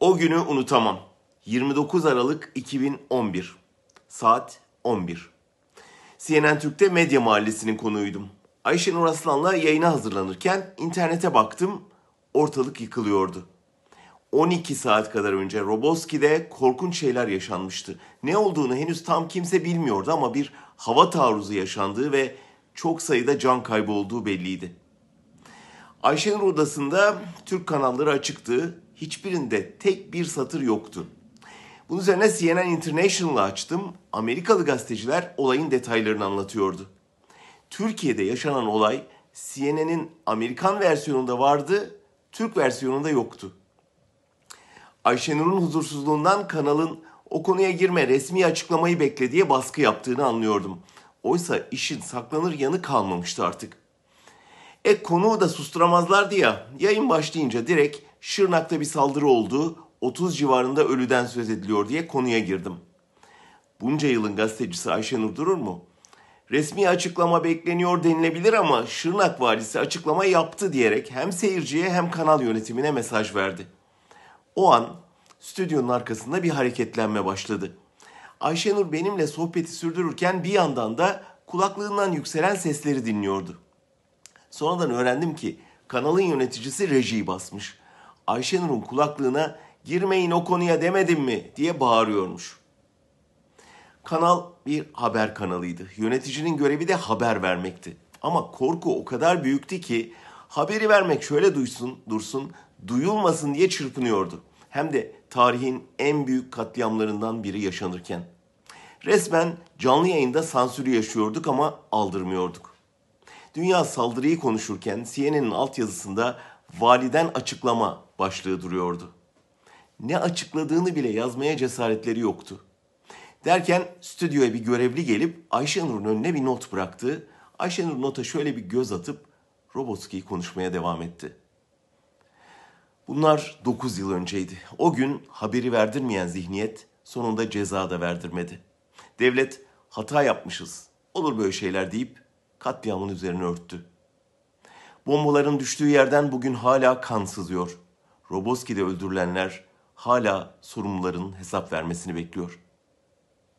O günü unutamam. 29 Aralık 2011. Saat 11. CNN Türk'te Medya Mahallesi'nin konuğuydum. Ayşenur Aslan'la yayına hazırlanırken internete baktım. Ortalık yıkılıyordu. 12 saat kadar önce Roboski'de korkunç şeyler yaşanmıştı. Ne olduğunu henüz tam kimse bilmiyordu ama bir hava taarruzu yaşandığı ve çok sayıda can kaybı olduğu belliydi. Ayşenur odasında Türk kanalları açıktı. Hiçbirinde tek bir satır yoktu. Bunun üzerine CNN International'ı açtım. Amerikalı gazeteciler olayın detaylarını anlatıyordu. Türkiye'de yaşanan olay CNN'in Amerikan versiyonunda vardı, Türk versiyonunda yoktu. Ayşenur'un huzursuzluğundan kanalın o konuya girme resmi açıklamayı beklediği baskı yaptığını anlıyordum. Oysa işin saklanır yanı kalmamıştı artık. E konuğu da susturamazlardı ya. Yayın başlayınca direkt Şırnak'ta bir saldırı oldu, 30 civarında ölüden söz ediliyor diye konuya girdim. Bunca yılın gazetecisi Ayşenur durur mu? Resmi açıklama bekleniyor denilebilir ama Şırnak valisi açıklama yaptı diyerek hem seyirciye hem kanal yönetimine mesaj verdi. O an stüdyonun arkasında bir hareketlenme başladı. Ayşenur benimle sohbeti sürdürürken bir yandan da kulaklığından yükselen sesleri dinliyordu. Sonradan öğrendim ki kanalın yöneticisi rejiyi basmış. Ayşenur'un kulaklığına girmeyin o konuya demedim mi diye bağırıyormuş. Kanal bir haber kanalıydı. Yöneticinin görevi de haber vermekti. Ama korku o kadar büyüktü ki haberi vermek şöyle duysun, dursun, duyulmasın diye çırpınıyordu. Hem de tarihin en büyük katliamlarından biri yaşanırken. Resmen canlı yayında sansürü yaşıyorduk ama aldırmıyorduk. Dünya saldırıyı konuşurken CNN'in altyazısında validen açıklama başlığı duruyordu. Ne açıkladığını bile yazmaya cesaretleri yoktu. Derken stüdyoya bir görevli gelip Ayşenur'un önüne bir not bıraktı. Ayşenur nota şöyle bir göz atıp Robotski'yi konuşmaya devam etti. Bunlar 9 yıl önceydi. O gün haberi verdirmeyen zihniyet sonunda ceza da verdirmedi. Devlet hata yapmışız, olur böyle şeyler deyip katliamın üzerine örttü. Bombaların düştüğü yerden bugün hala kan sızıyor. Roboski'de öldürülenler hala sorumluların hesap vermesini bekliyor.''